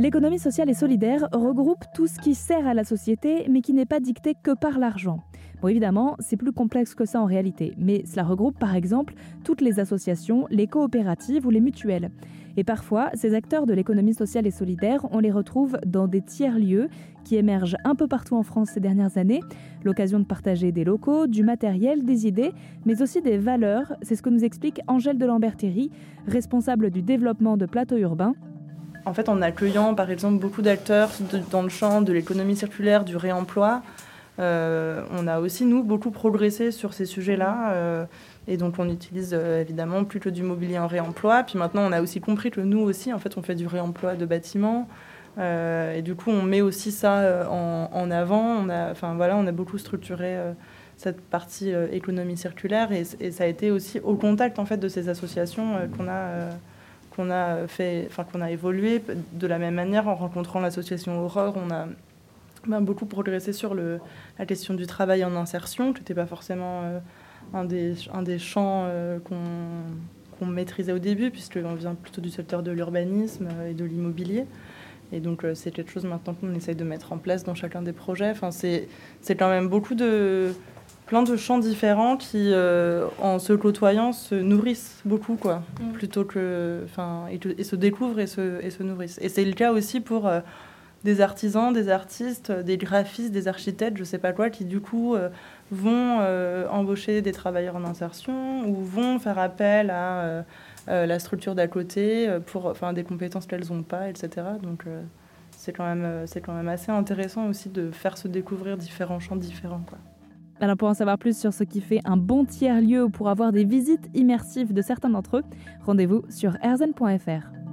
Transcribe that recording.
L'économie sociale et solidaire regroupe tout ce qui sert à la société mais qui n'est pas dicté que par l'argent. Bon évidemment, c'est plus complexe que ça en réalité, mais cela regroupe par exemple toutes les associations, les coopératives ou les mutuelles. Et parfois, ces acteurs de l'économie sociale et solidaire, on les retrouve dans des tiers-lieux qui émergent un peu partout en France ces dernières années, l'occasion de partager des locaux, du matériel, des idées, mais aussi des valeurs. C'est ce que nous explique Angèle de Lambertéry, responsable du développement de plateaux urbains en fait, en accueillant par exemple beaucoup d'acteurs dans le champ de l'économie circulaire, du réemploi, euh, on a aussi, nous, beaucoup progressé sur ces sujets-là. Euh, et donc, on utilise euh, évidemment plutôt du mobilier en réemploi. Puis maintenant, on a aussi compris que nous aussi, en fait, on fait du réemploi de bâtiments. et du coup, on met aussi ça en, avant. Enfin, voilà, on a beaucoup structuré cette partie économie circulaire. Et, ça a été aussi au contact en fait, de ces associations qu'on a qu'on a fait, enfin qu'on a évolué de la même manière en rencontrant l'association Aurore. On a ben, beaucoup progressé sur la question du travail en insertion, qui n'était pas forcément euh, un, des, un des champs euh, qu'on maîtrisait au début, puisqu'on vient plutôt du secteur de l'urbanisme euh, et de l'immobilier. Et donc, c'est quelque chose maintenant qu'on essaye de mettre en place dans chacun des projets. Enfin, c'est quand même beaucoup de, plein de champs différents qui, euh, en se côtoyant, se nourrissent beaucoup, quoi, mm. plutôt que, enfin, et, se découvrent et se, et se nourrissent. Et c'est le cas aussi pour euh, des artisans, des artistes, des graphistes, des architectes, je sais pas quoi, qui du coup euh, vont embaucher des travailleurs en insertion ou vont faire appel à la structure d'à côté pour, enfin, des compétences qu'elles n'ont pas, etc. Donc c'est quand même, c'est quand même assez intéressant aussi de faire se découvrir différents champs différents, quoi. Alors pour en savoir plus sur ce qui fait un bon tiers-lieu ou pour avoir des visites immersives de certains d'entre eux, rendez-vous sur erzen.fr.